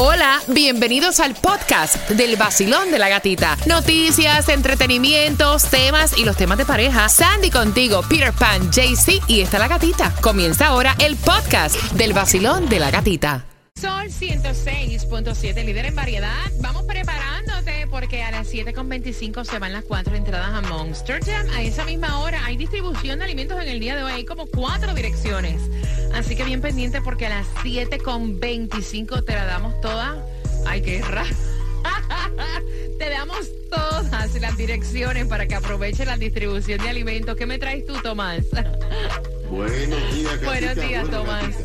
Hola, bienvenidos al podcast del vacilón de la gatita. Noticias, entretenimientos, temas y los temas de pareja. Sandy contigo, Peter Pan, JC y está la gatita. Comienza ahora el podcast del vacilón de la gatita. Sol 106.7, líder en variedad. Vamos preparándote porque a las 7.25 se van las cuatro entradas a Monster Jam. A esa misma hora hay distribución de alimentos en el día de hoy. Hay como cuatro direcciones. Así que bien pendiente porque a las 7.25 te la damos toda. Ay, qué raro. Te damos todas las direcciones para que aproveches la distribución de alimentos. ¿Qué me traes tú, Tomás? Buenos días, Buenos días, Tomás.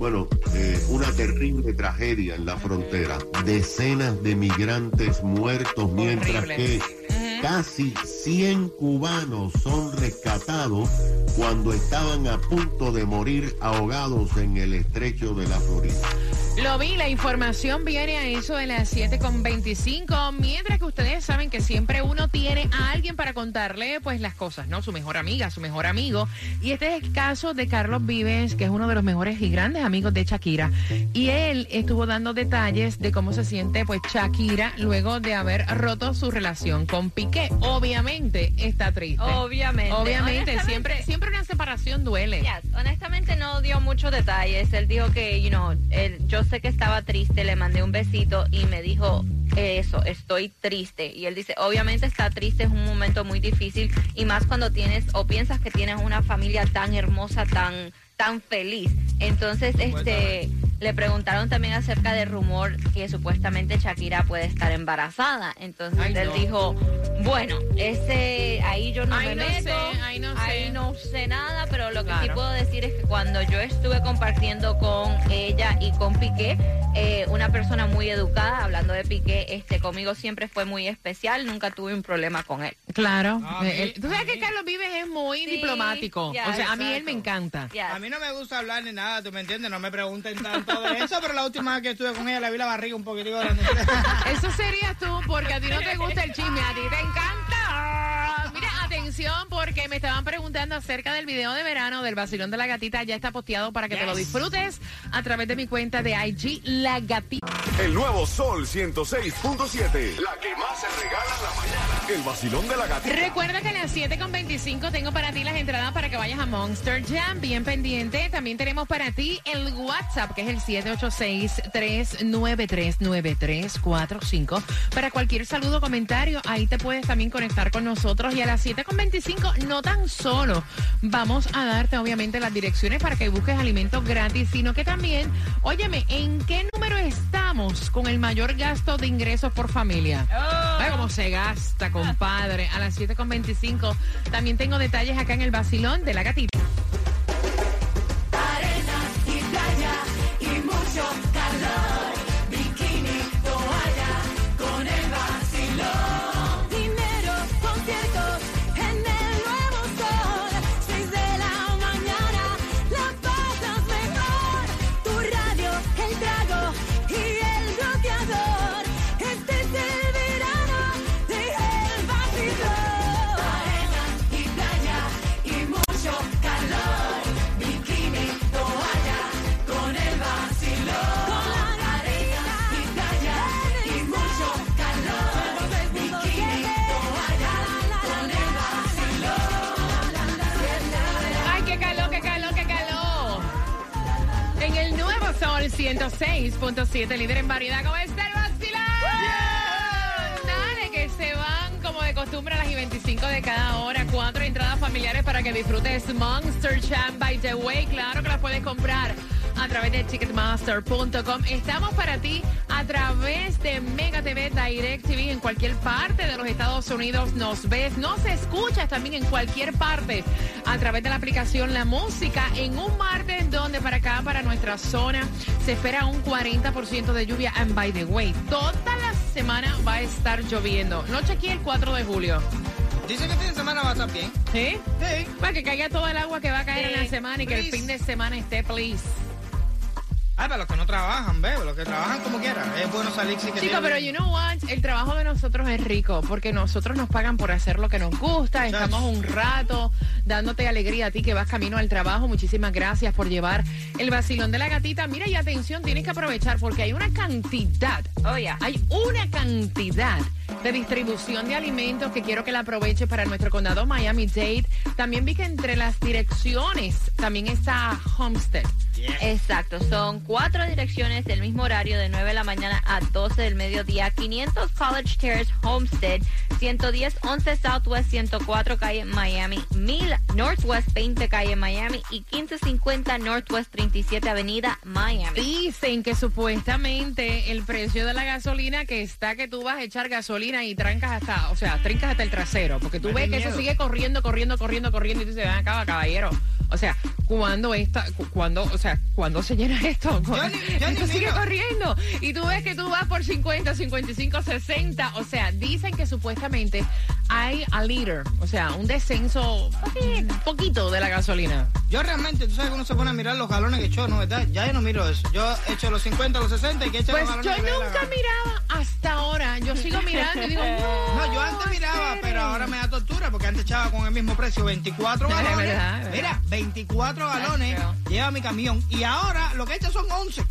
Bueno, eh, una terrible tragedia en la frontera. Decenas de migrantes muertos, mientras Horrible. que casi 100 cubanos son rescatados cuando estaban a punto de morir ahogados en el estrecho de la Florida. Lo vi, la información viene a eso de las 7.25, mientras que ustedes saben que siempre uno tiene a alguien para contarle pues las cosas, ¿no? Su mejor amiga, su mejor amigo. Y este es el caso de Carlos Vives, que es uno de los mejores y grandes amigos de Shakira. Y él estuvo dando detalles de cómo se siente pues Shakira luego de haber roto su relación con Piqué. Obviamente está triste. Obviamente. Obviamente, siempre, siempre una separación duele. yes, honestamente no dio muchos detalles. Él dijo que, you know, él- yo sé que estaba triste, le mandé un besito y me dijo eso, estoy triste. Y él dice, obviamente está triste, es un momento muy difícil y más cuando tienes o piensas que tienes una familia tan hermosa, tan, tan feliz. Entonces, este, le preguntaron también acerca del rumor que supuestamente Shakira puede estar embarazada. Entonces Ay, él no. dijo, bueno, ese, ahí yo no Ay, me no meto, sé, ay, no sé. ahí no sé nada, pero lo que sí puedo decir es que cuando yo estuve compartiendo con ella y con Piqué, eh, una persona muy educada, hablando de Piqué, este, conmigo siempre fue muy especial, nunca tuve un problema con él. Claro. A Eh, mí- Tú sabes que. Carlos Vives es muy Sí, diplomático. o sea, a mí él me encanta. Yes. A mí no me gusta hablar ni nada, ¿tú me entiendes? No me pregunten tanto eso, pero la última vez que estuve con ella le vi la barriga un poquitico grande. Eso serías tú porque a ti no te gusta el chisme, a ti te encanta. Mira, atención porque me estaban preguntando acerca del video de verano del vacilón de la gatita. Ya está posteado para que te lo disfrutes a través de mi cuenta de IG La Gatita. El nuevo Sol 106.7. La que más se regala en la mañana. El vacilón de la gatita. Recuerda que a las 7.25 tengo para ti las entradas para que vayas a Monster Jam. Bien pendiente. También tenemos para ti el WhatsApp, que es el 786-393-9345. Para cualquier saludo o comentario, ahí te puedes también conectar con nosotros. Y a las 7.25, no tan solo vamos a darte, obviamente, las direcciones para que busques alimentos gratis, sino que también, óyeme, ¿en qué número estamos con el mayor gasto de ingresos por familia? Ay, cómo se gasta, compadre. A las 7.25 también tengo detalles acá en el vacilón de la gatita. 106.7, líder en variedad, ¿cómo está el vacilón? Dale, que se van como de costumbre a las y 25 de cada hora. Cuatro entradas familiares para que disfrutes Monster Jam by the Way. Claro que las puedes comprar a través de Ticketmaster.com. Estamos para ti a través de Mega TV Direct TV en cualquier parte de los Estados Unidos. Nos ves, nos escuchas también en cualquier parte a través de la aplicación La Música en un martes para acá, para nuestra zona, se espera un 40% de lluvia. And by the way, toda la semana va a estar lloviendo. No chequeé el 4 de julio. Dice que esta semana va a estar bien. ¿Sí? Sí. Para que caiga todo el agua que va a caer en la semana y que el fin de semana esté, please. Ay, para los que no trabajan, ve, los que trabajan como quieran. Es bueno salir que Chicos, pero you know what? El trabajo de nosotros es rico porque nosotros nos pagan por hacer lo que nos gusta. Muchachos. Estamos un rato dándote alegría a ti que vas camino al trabajo. Muchísimas gracias por llevar el vacilón de la gatita. Mira y atención, tienes que aprovechar porque hay una cantidad, Oh, yeah. hay una cantidad de distribución de alimentos que quiero que la aproveche para nuestro condado Miami-Dade. También vi que entre las direcciones también está Homestead. Exacto, son cuatro direcciones del mismo horario de 9 de la mañana a 12 del mediodía. 500 College Terrace Homestead, 110 11 Southwest 104 calle Miami, 1000 Northwest 20 calle Miami y 1550 Northwest 37 Avenida Miami. Dicen que supuestamente el precio de la gasolina que está que tú vas a echar gasolina y trancas hasta, o sea, trincas hasta el trasero, porque tú Me ves que eso miedo. sigue corriendo, corriendo, corriendo, corriendo y tú dices, ven acá, caballero. O sea, cuando esta, cu- cuando, o sea, cuando se llena esto, Yo ni- yo ni esto sigue miro. corriendo y tú ves que tú vas por 50, 55, 60, o sea, dicen que supuestamente hay a liter, o sea, un descenso poquito, poquito de la gasolina. Yo realmente, tú sabes que uno se pone a mirar los galones que echó, ¿no? ¿Verdad? Ya yo no miro eso. Yo echo los 50, los 60 y que eche Pues los galones yo dé la nunca miraba hasta ahora. Yo sigo mirando y digo, no. No, yo antes miraba, pero ahora me da tortura porque antes echaba con el mismo precio 24 Es galones. verdad, es verdad. Mira, 24 galones lleva mi camión y ahora lo que echa son 11.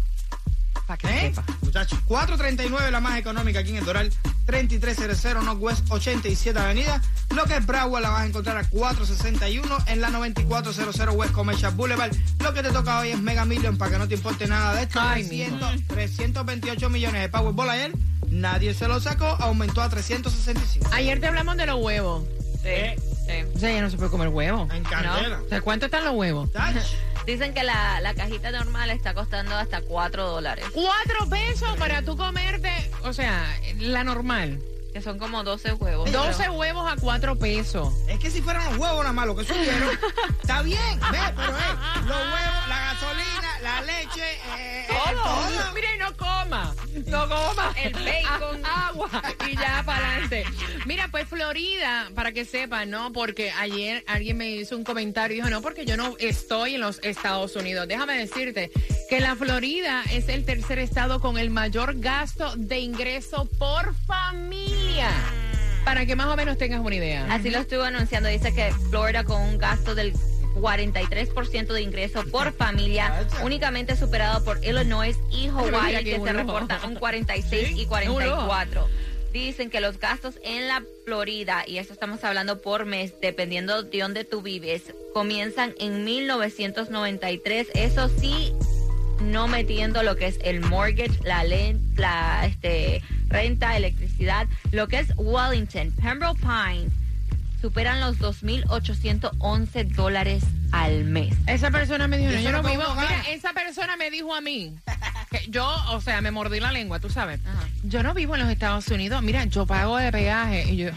Para que ¿Eh? Muchachos, 439 la más económica aquí en el Doral, 3300 Northwest 87 Avenida. Lo que es Broward la vas a encontrar a 461 en la 9400 West Commercial Boulevard. Lo que te toca hoy es Mega Million para que no te importe nada de esto. Ay, 300, 328 millones de Powerball ayer. Nadie se lo sacó, aumentó a 365. Ayer te hablamos de los huevos. Sí, sí. O sea, ya no se puede comer huevos. En candela. O sea, ¿cuánto están los huevos? Tach. Dicen que la, la cajita normal está costando hasta 4 dólares, Cuatro pesos para tú comerte, o sea, la normal. que son como 12 huevos. 12 huevos a cuatro pesos. Es que si fueran los huevos nada más lo que subieron, está bien, ve, pero eh, los huevos, la gasolina, la leche, eh, eh, todo. Mire, no coma. No coma. El bacon. Agua. Y ya para adelante. Mira, pues Florida, para que sepan, ¿no? Porque ayer alguien me hizo un comentario y dijo, no, porque yo no estoy en los Estados Unidos. Déjame decirte que la Florida es el tercer estado con el mayor gasto de ingreso por familia. Para que más o menos tengas una idea. Así lo estuvo anunciando. Dice que Florida con un gasto del 43% de ingreso por familia, únicamente superado por Illinois y Hawaii, que se reportan un 46 y 44. Dicen que los gastos en la Florida, y esto estamos hablando por mes, dependiendo de dónde tú vives, comienzan en 1993. Eso sí, no metiendo lo que es el mortgage, la este, renta, electricidad, lo que es Wellington, Pembroke Pines, superan los 2.811 dólares al mes. Esa persona me dijo, ¿Y no, yo no vivo. Mira, esa persona me dijo a mí. Que yo, o sea, me mordí la lengua, tú sabes. Ajá. Yo no vivo en los Estados Unidos. Mira, yo pago de peaje. Y yo,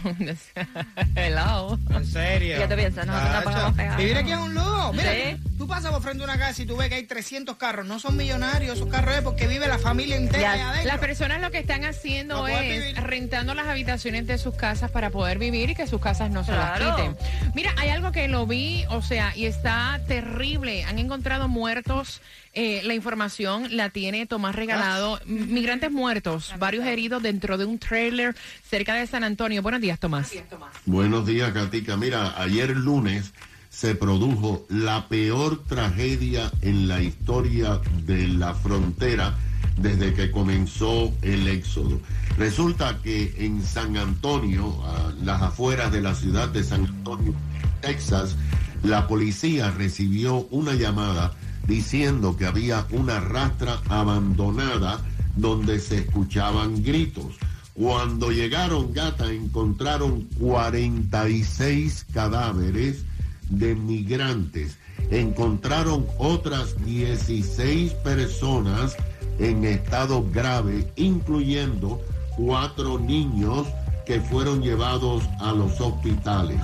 hello. En serio. ¿Qué te piensas? Nosotros no Tacho. pagamos peaje. Vivir aquí es un lujo. Mira, Sí. Tú pasas por frente a una casa y tú ves que hay 300 carros. No son millonarios esos carros, es porque vive la familia entera Ya, ahí adentro. Las personas lo que están haciendo No es rentando las habitaciones de sus casas para poder vivir y que sus casas no se las quiten. Mira, hay algo que lo vi, o sea, y está terrible. Han encontrado muertos. eh, la información la tiene Tomás Regalado. M- Migrantes muertos, varios heridos dentro de un trailer cerca de San Antonio. Buenos días, Tomás. Buenos días, Katica. Mira, ayer lunes se produjo la peor tragedia en la historia de la frontera desde que comenzó el éxodo. Resulta que en San Antonio, a las afueras de la ciudad de San Antonio, Texas, la policía recibió una llamada diciendo que había una rastra abandonada donde se escuchaban gritos. Cuando llegaron, gata, encontraron 46 cadáveres de migrantes. Encontraron otras 16 personas en estado grave, incluyendo cuatro niños que fueron llevados a los hospitales.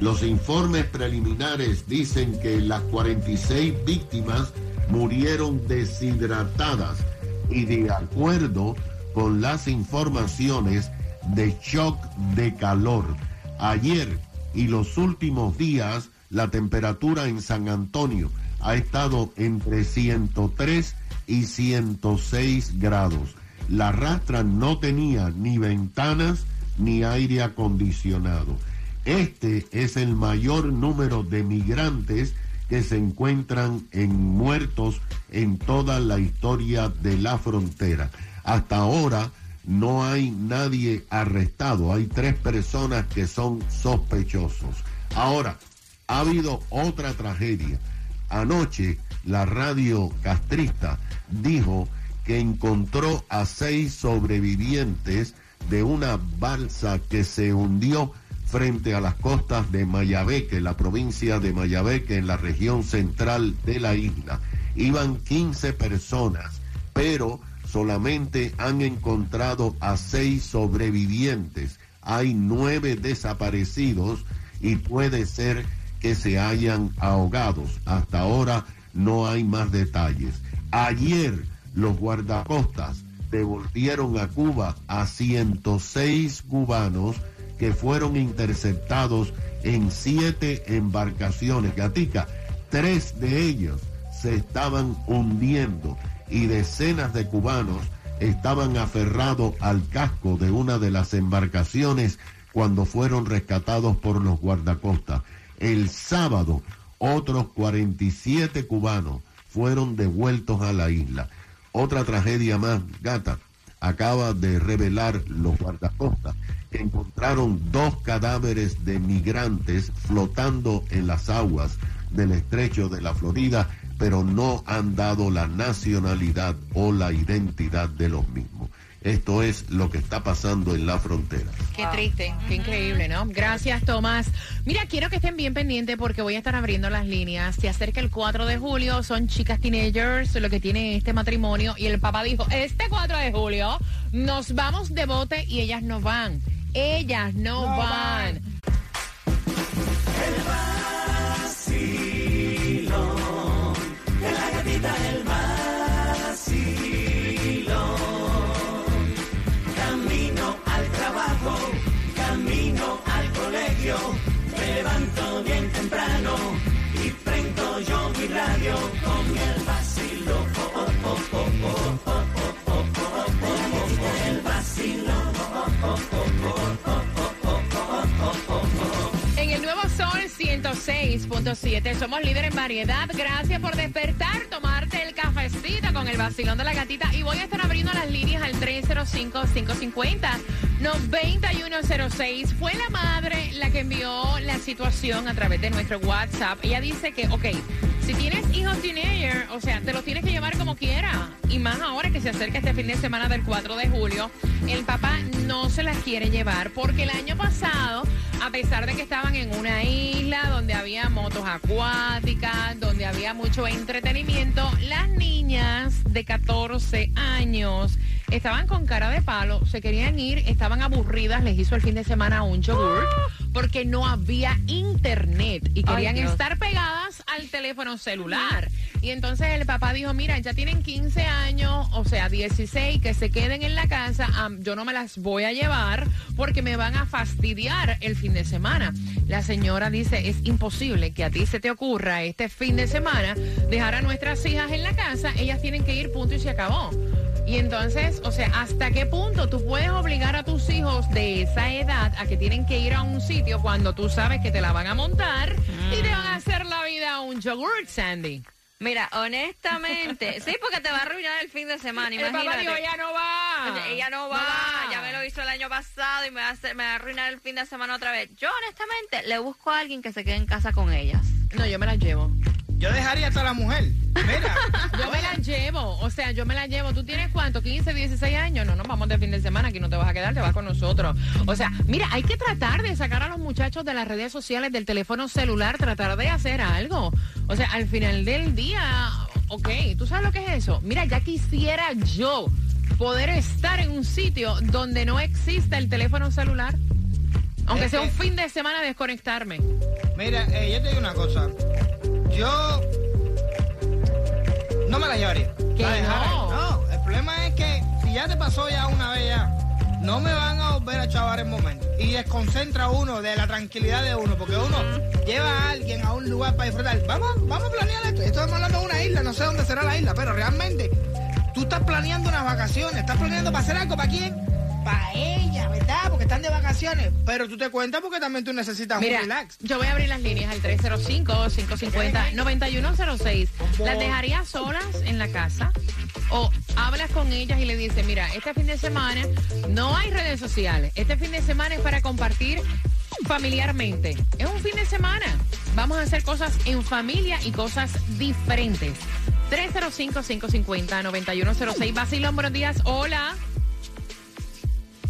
Los informes preliminares dicen que las 46 víctimas murieron deshidratadas y de acuerdo con las informaciones de shock de calor. Ayer y los últimos días la temperatura en San Antonio ha estado entre 103 y 106 grados. La rastra no tenía ni ventanas ni aire acondicionado. Este es el mayor número de migrantes que se encuentran en muertos en toda la historia de la frontera. Hasta ahora no hay nadie arrestado, hay tres personas que son sospechosos. Ahora, ha habido otra tragedia. Anoche la radio castrista dijo que encontró a seis sobrevivientes de una balsa que se hundió frente a las costas de Mayabeque, la provincia de Mayabeque, en la región central de la isla. Iban 15 personas, pero solamente han encontrado a seis sobrevivientes. Hay nueve desaparecidos y puede ser que se hayan ahogados. Hasta ahora no hay más detalles. Ayer los guardacostas devolvieron a Cuba a 106 cubanos que fueron interceptados en siete embarcaciones. Gatica, tres de ellos se estaban hundiendo y decenas de cubanos estaban aferrados al casco de una de las embarcaciones cuando fueron rescatados por los guardacostas. El sábado, otros 47 cubanos fueron devueltos a la isla. Otra tragedia más, gata, acaba de revelar los guardacostas que encontraron dos cadáveres de migrantes flotando en las aguas del estrecho de la Florida, pero no han dado la nacionalidad o la identidad de los mismos. Esto es lo que está pasando en la frontera. Qué triste, qué increíble, ¿no? Gracias, Tomás. Mira, quiero que estén bien pendientes porque voy a estar abriendo las líneas. Se acerca el 4 de julio, son chicas teenagers lo que tiene este matrimonio y el papá dijo, este 4 de julio nos vamos de bote y ellas no van. Ellas no, No van. van. 106.7 somos líder en variedad. Gracias por despertar, tomarte el cafecito con el vacilón de la gatita. Y voy a estar abriendo las líneas al 305-550-9106. Fue la madre la que envió la situación a través de nuestro WhatsApp. Ella dice que, ok, si tienes hijos teenager, o sea, te los tienes que llevar como quiera. Y más ahora que se acerca este fin de semana del 4 de julio, el papá no se las quiere llevar porque el año pasado, a pesar de que estaban en una isla donde había motos acuáticas, donde había mucho entretenimiento, las niñas de 14 años estaban con cara de palo, se querían ir, estaban aburridas, les hizo el fin de semana un yogur porque no había internet y querían estar pegadas al teléfono celular. Y entonces el papá dijo, mira, ya tienen 15 años, o sea, 16, que se queden en la casa, yo no me las voy a llevar porque me van a fastidiar el fin de semana. La señora dice, es imposible que a ti se te ocurra este fin de semana dejar a nuestras hijas en la casa, ellas tienen que ir, punto y se acabó. Y entonces, o sea, ¿hasta qué punto tú puedes obligar a tus hijos de esa edad a que tienen que ir a un sitio cuando tú sabes que te la van a montar y te van a hacer la vida un yogurt, Sandy? Mira, honestamente, sí, porque te va a arruinar el fin de semana, El papá imagínate. dijo, ella no va. Ella no va, ya me lo hizo el año pasado y me va, a hacer- me va a arruinar el fin de semana otra vez. Yo, honestamente, le busco a alguien que se quede en casa con ellas. No, yo me las llevo. Yo dejaría hasta la mujer. Mira. Yo me las llevo, o sea, yo me las llevo. ¿Tú tienes cuánto? ¿15, 16 años? No, nos vamos de fin de semana, aquí no te vas a quedar, te vas con nosotros. O sea, mira, hay que tratar de sacar a los muchachos de las redes sociales, del teléfono celular, tratar de hacer algo. O sea, al final del día, ok, ¿tú sabes lo que es eso? Mira, ya quisiera yo poder estar en un sitio donde no exista el teléfono celular. Aunque Es sea un fin de semana desconectarme. Mira, eh, yo te digo una cosa. Yo no me la llevaría. ¿Que La no? No, el problema es que si ya te pasó ya una vez ya, no me van a volver a chavar el momento. Y desconcentra uno de la tranquilidad de uno, porque uno lleva a alguien a un lugar para disfrutar. Vamos, vamos a planear esto. Esto estamos hablando de una isla, no sé dónde será la isla, pero realmente tú estás planeando unas vacaciones, estás planeando para hacer algo para quién? Para ella, ¿verdad? Porque están de vacaciones. Pero tú te cuentas porque también tú necesitas Mira, un relax. yo voy a abrir las líneas al 305-550-9106. ¿Las dejarías solas en la casa? ¿O hablas con ellas y le dices, mira, este fin de semana no hay redes sociales. Este fin de semana es para compartir familiarmente. Es un fin de semana. Vamos a hacer cosas en familia y cosas diferentes. 305-550-9106. Basilón, buenos días. Hola.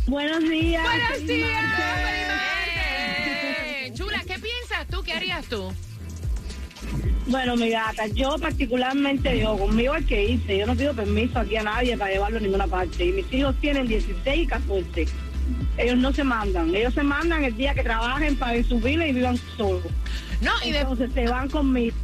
Buenos días. Buenos días. feliz martes. Chula, ¿qué piensas tú? ¿Qué harías tú? Bueno, mi gata, yo particularmente yo, conmigo el que hice, yo no pido permiso aquí a nadie para llevarlo a ninguna parte. Y mis hijos tienen 16 y 14. Ellos no se mandan. Ellos se mandan el día que trabajen, paguen su vida y vivan solos. No, y de- Entonces se van conmigo.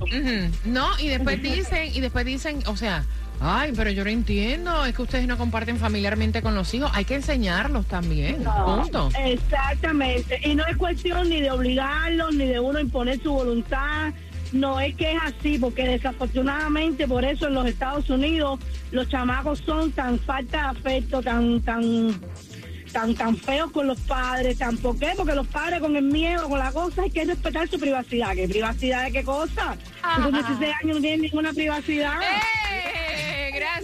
No, y después dicen, y después dicen, o sea, ay, pero yo no entiendo, es que ustedes no comparten familiarmente con los hijos, hay que enseñarlos también, No, punto. Exactamente. Y no es cuestión ni de obligarlos, ni de uno imponer su voluntad. No es que es así, porque desafortunadamente por eso en los Estados Unidos los chamacos son tan falta de afecto, tan, tan, tan, tan feos con los padres, tan ¿por qué? Porque los padres con el miedo, con la cosa, hay que respetar su privacidad. ¿Qué privacidad de qué cosa? Con 16 años no tienes ninguna privacidad. ¡Eh!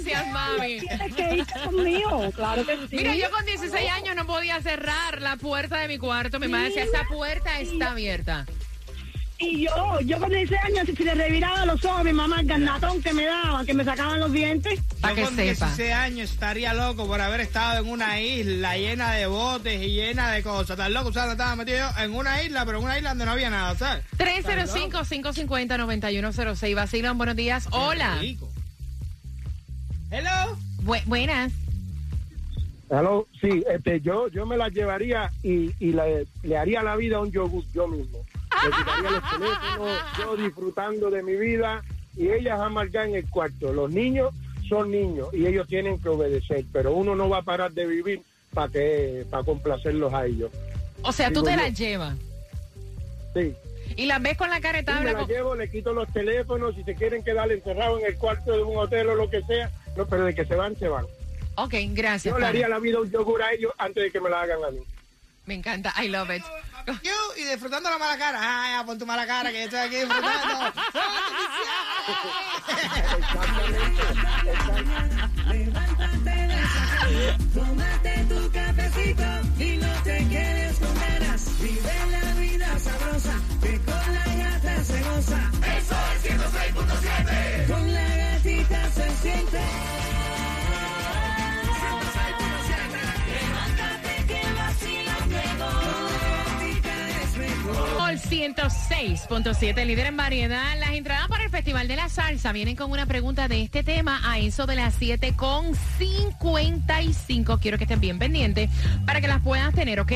Gracias, mami. Tienes que irte conmigo, claro que sí. Mira, yo con 16 años no podía cerrar la puerta de mi cuarto. Mi madre decía, esa puerta está abierta. Y yo, yo con 16 años, si le reviraba los ojos a mi mamá, el garnatón que me daba, que me sacaban los dientes. Pa' Yo que con sepa. 16 años estaría loco por haber estado en una isla llena de botes y llena de cosas. Tan loco, o sea, no estaba metido yo en una isla, pero en una isla donde no había nada, ¿sabes? 305-550-9106. Basilón, buenos días. Hola. Rico. Hello. Bu- buenas. Hello, sí, este, yo, yo me la llevaría y, y le, le haría la vida a un yogur yo mismo. Le quitaría los teléfonos, yo disfrutando de mi vida y ellas amargan en el cuarto. Los niños son niños y ellos tienen que obedecer, pero uno no va a parar de vivir para que para complacerlos a ellos. O sea, tú Digo te yo. las llevas Sí. y las ves con la Sí, caretabla. me la con- llevo, le quito los teléfonos, si se quieren quedar encerrados en el cuarto de un hotel o lo que sea, no, pero de que se van, se van. Ok, gracias. Yo le haría la vida un yogur a ellos antes de que me la hagan a mí. Me encanta. I love it. Y disfrutando la mala cara. Ah, ya, pon tu mala cara que yo estoy aquí disfrutando. Levántate de gatita 106.7, líder en variedad. Las entradas para el Festival de la Salsa vienen con una pregunta de este tema a eso de las 7 con 55. Quiero que estén bien pendientes para que las puedas tener, ¿ok?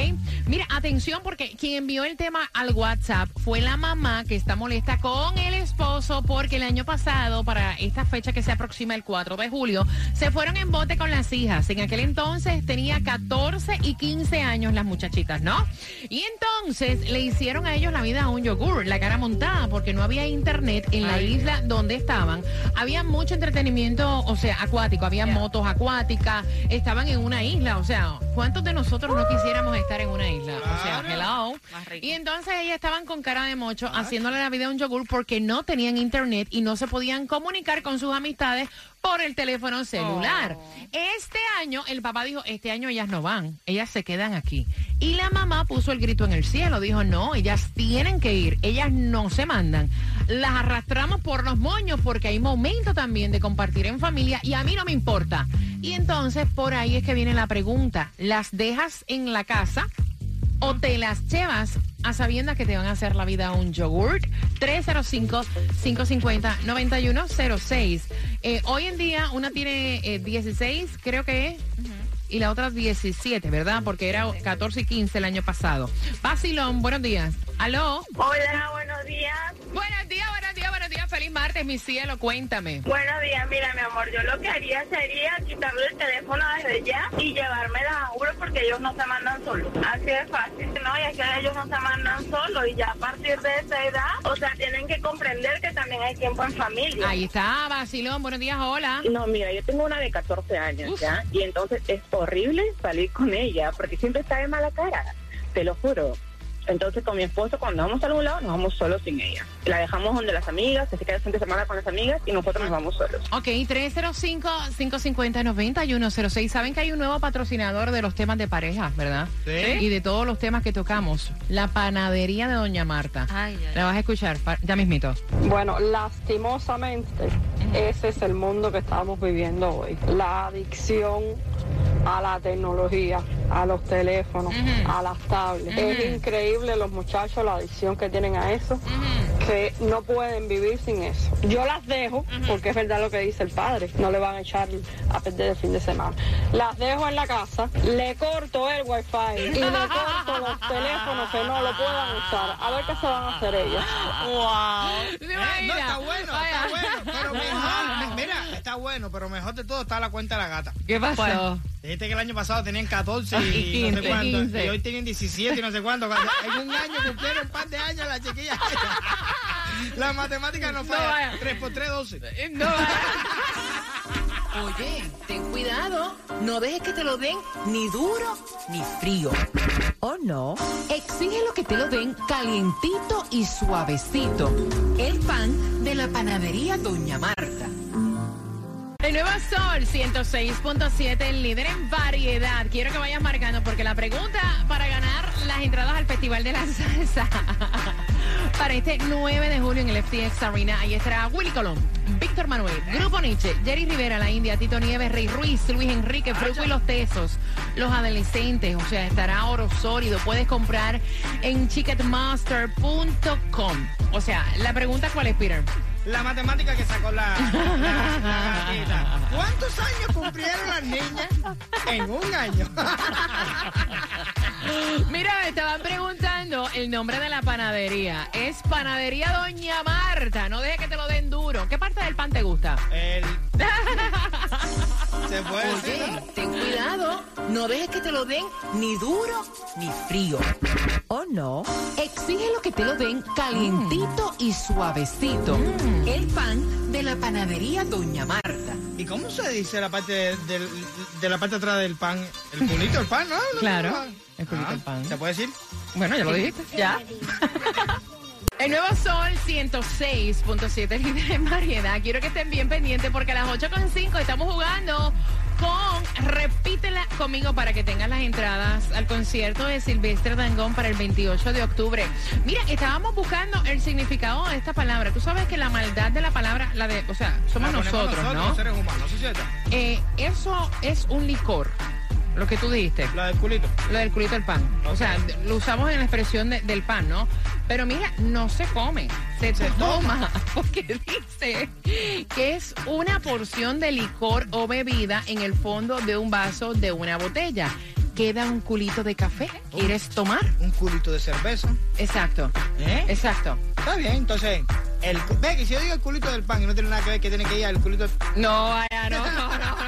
Mira, atención porque quien envió el tema al WhatsApp fue la mamá que está molesta con el esposo porque el año pasado, para esta fecha que se aproxima el 4 de julio, se fueron en bote con las hijas. En aquel entonces tenía 14 y 15 años las muchachitas, ¿no? Y entonces le hicieron a ellos la a un yogur, la cara montada, porque no había internet en la isla donde estaban. Había mucho entretenimiento, o sea, acuático, había motos acuáticas, estaban en una isla, o sea, ¿cuántos de nosotros no quisiéramos estar en una isla? O sea, hello. Y entonces ellas estaban con cara de mocho haciéndole la vida a un yogur porque no tenían internet y no se podían comunicar con sus amistades por el teléfono celular. Este año, el papá dijo, este año ellas no van, ellas se quedan aquí. Y la mamá puso el grito en el cielo, dijo, no, ellas tienen que ir, ellas no se mandan. Las arrastramos por los moños porque hay momento también de compartir en familia y a mí no me importa. Y entonces por ahí es que viene la pregunta, ¿las dejas en la casa? o te las llevas a sabiendas que te van a hacer la vida un yogurt. 305-550-9106. Eh, hoy en día una tiene eh, 16, creo que es. Y la otra 17, ¿verdad? Porque era 14 y 15 el año pasado. Basilón, buenos días. ¿Aló? Hola, buenos días. Buenos días, Feliz martes, mi cielo. Cuéntame. Buenos días, mira, mi amor, yo lo que haría sería quitarle el teléfono desde ya y llevármela a Uro porque que ellos no se mandan solos. Así de fácil. No, y es que ellos no se mandan solos y ya a partir de esa edad, o sea, tienen que comprender que también hay tiempo en familia. Ahí está, Basilón. Buenos días, hola. No, mira, yo tengo una de 14 años, ¿ya? Y entonces es horrible salir con ella porque siempre está de mala cara, te lo juro. Entonces con mi esposo cuando vamos a algún lado nos vamos solos sin ella. La dejamos donde las amigas, se queda el fin de semana con las amigas y nosotros nos vamos solos. Ok, 305-550-9106. Saben que hay un nuevo patrocinador de los temas de pareja, ¿verdad? Sí. Y de todos los temas que tocamos. La panadería de Doña Marta. Ay, ay, La vas a escuchar ya mismito. Bueno, lastimosamente, ese es el mundo que estamos viviendo hoy. La adicción a la tecnología, a los teléfonos, a las tablets. Es increíble los muchachos la adicción que tienen a eso, que no pueden vivir sin eso. Yo las dejo, porque es verdad lo que dice el padre, no le van a echar a perder el fin de semana. Las dejo en la casa, le corto el wifi y le corto los teléfonos que no lo puedan usar. A ver qué se van a hacer ellas. ¿Te Eh, no, está bueno, Vaya. está bueno, pero mejor, me- mira, está bueno, pero mejor de todo está la cuenta de la gata. ¿Qué pasó? Dijiste que el año pasado tenían 14 Y y, no 15, sé cuánto, 15. y hoy tienen 17 y no sé cuánto. En un año cumplieron un par de años la chiquilla. La matemática no falla. vaya. 3 por 3, 12. Eh, No. Oye, ten cuidado. No dejes que te lo den ni duro ni frío. ¿O no? Exige lo que te lo den calientito y suavecito. El pan de la panadería Doña Marta. El nuevo Sol 106.7, el líder en variedad. Quiero que vayas marcando porque la pregunta para ganar las entradas al Festival de la Salsa para este 9 de julio en el FTX Arena, ahí estará Willy Colón, Víctor Manuel, Grupo Nietzsche, Jerry Rivera, La India, Tito Nieves, Rey Ruiz, Luis Enrique, Fruco y los Tesos, los adolescentes, o sea, estará oro sólido. Puedes comprar en ticketmaster.com. O sea, la pregunta cuál es, Peter. La matemática que sacó la, la- la gatita. ¿Cuántos años cumplieron las niñas en un año? Mira, me estaban preguntando el nombre de la panadería. Es Panadería Doña Marta. No deje que te lo den duro. ¿Qué parte del pan te gusta? El... Se puede Oye, ¿no? ten cuidado. No dejes que te lo den ni duro ni frío. ¿O no? Exige lo que te lo den calientito y suavecito. El pan de la panadería Doña Marta. ¿Y cómo se dice la parte de, de la parte atrás del pan? El culito del pan, ¿no? No, Claro, no. el culito Ah, del pan. ¿Se puede decir? Bueno, ya lo dijiste. Ya. El nuevo Sol 106.7 líder en variedad. Quiero que estén bien pendientes porque a las 8.5 estamos jugando con Repítela conmigo para que tengan las entradas al concierto de Silvestre Dangón para el 28 de octubre. Mira, estábamos buscando el significado de esta palabra. Tú sabes que la maldad de la palabra, la de, o sea, somos nosotros, ¿no? seres humanos, ¿sí? Eh, eso es un licor, lo que tú dijiste. La del culito. Lo del culito del pan. O sea, lo usamos en la expresión de- del pan, ¿no? Pero mira, no se come, se, toma, porque dice que es una porción de licor o bebida en el fondo de un vaso de una botella. Queda un culito de café. ¿Quieres tomar? Un culito de cerveza. Exacto. ¿Eh? Exacto. Está bien, entonces. El, ve que si yo digo el culito del pan y no tiene nada que ver, que tiene que ir al culito del No, vaya, no, no, no, no.